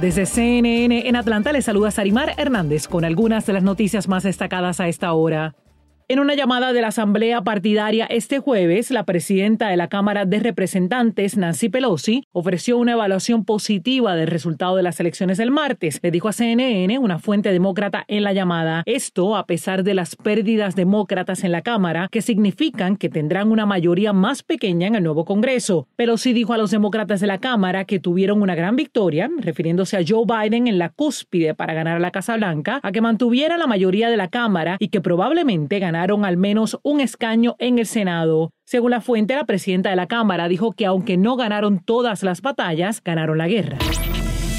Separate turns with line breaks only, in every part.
Desde CNN en Atlanta les saluda Sarimar Hernández con algunas de las noticias más destacadas a esta hora. En una llamada de la Asamblea Partidaria este jueves, la presidenta de la Cámara de Representantes, Nancy Pelosi, ofreció una evaluación positiva del resultado de las elecciones del martes. Le dijo a CNN, una fuente demócrata en la llamada, esto a pesar de las pérdidas demócratas en la Cámara, que significan que tendrán una mayoría más pequeña en el nuevo Congreso. Pelosi dijo a los demócratas de la Cámara que tuvieron una gran victoria, refiriéndose a Joe Biden en la cúspide para ganar la Casa Blanca, a que mantuviera la mayoría de la Cámara y que probablemente ganara al menos un escaño en el Senado. Según la fuente, la presidenta de la Cámara dijo que aunque no ganaron todas las batallas, ganaron la guerra.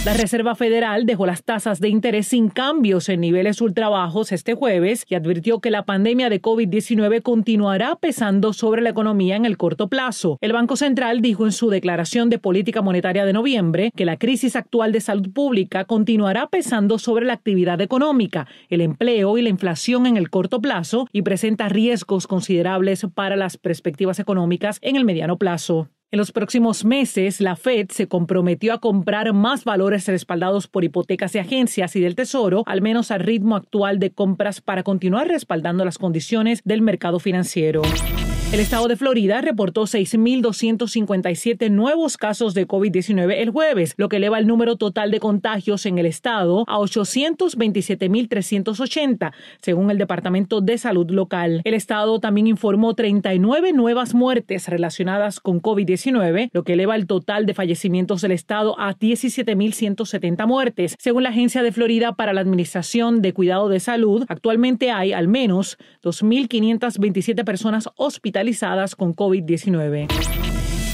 La Reserva Federal dejó las tasas de interés sin cambios en niveles ultrabajos este jueves y advirtió que la pandemia de COVID-19 continuará pesando sobre la economía en el corto plazo. El Banco Central dijo en su declaración de política monetaria de noviembre que la crisis actual de salud pública continuará pesando sobre la actividad económica, el empleo y la inflación en el corto plazo y presenta riesgos considerables para las perspectivas económicas en el mediano plazo. En los próximos meses, la Fed se comprometió a comprar más valores respaldados por hipotecas de agencias y del Tesoro, al menos al ritmo actual de compras para continuar respaldando las condiciones del mercado financiero. El estado de Florida reportó 6.257 nuevos casos de COVID-19 el jueves, lo que eleva el número total de contagios en el estado a 827.380, según el Departamento de Salud local. El estado también informó 39 nuevas muertes relacionadas con COVID-19, lo que eleva el total de fallecimientos del estado a 17.170 muertes. Según la Agencia de Florida para la Administración de Cuidado de Salud, actualmente hay al menos 2.527 personas con COVID-19.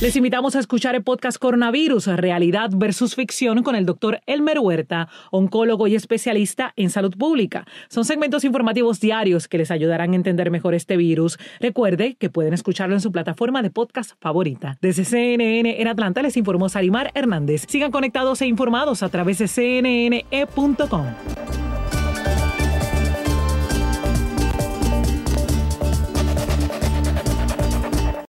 Les invitamos a escuchar el podcast Coronavirus, Realidad versus Ficción con el doctor Elmer Huerta, oncólogo y especialista en salud pública. Son segmentos informativos diarios que les ayudarán a entender mejor este virus. Recuerde que pueden escucharlo en su plataforma de podcast favorita. Desde CNN en Atlanta les informó Sarimar Hernández. Sigan conectados e informados a través de cnne.com.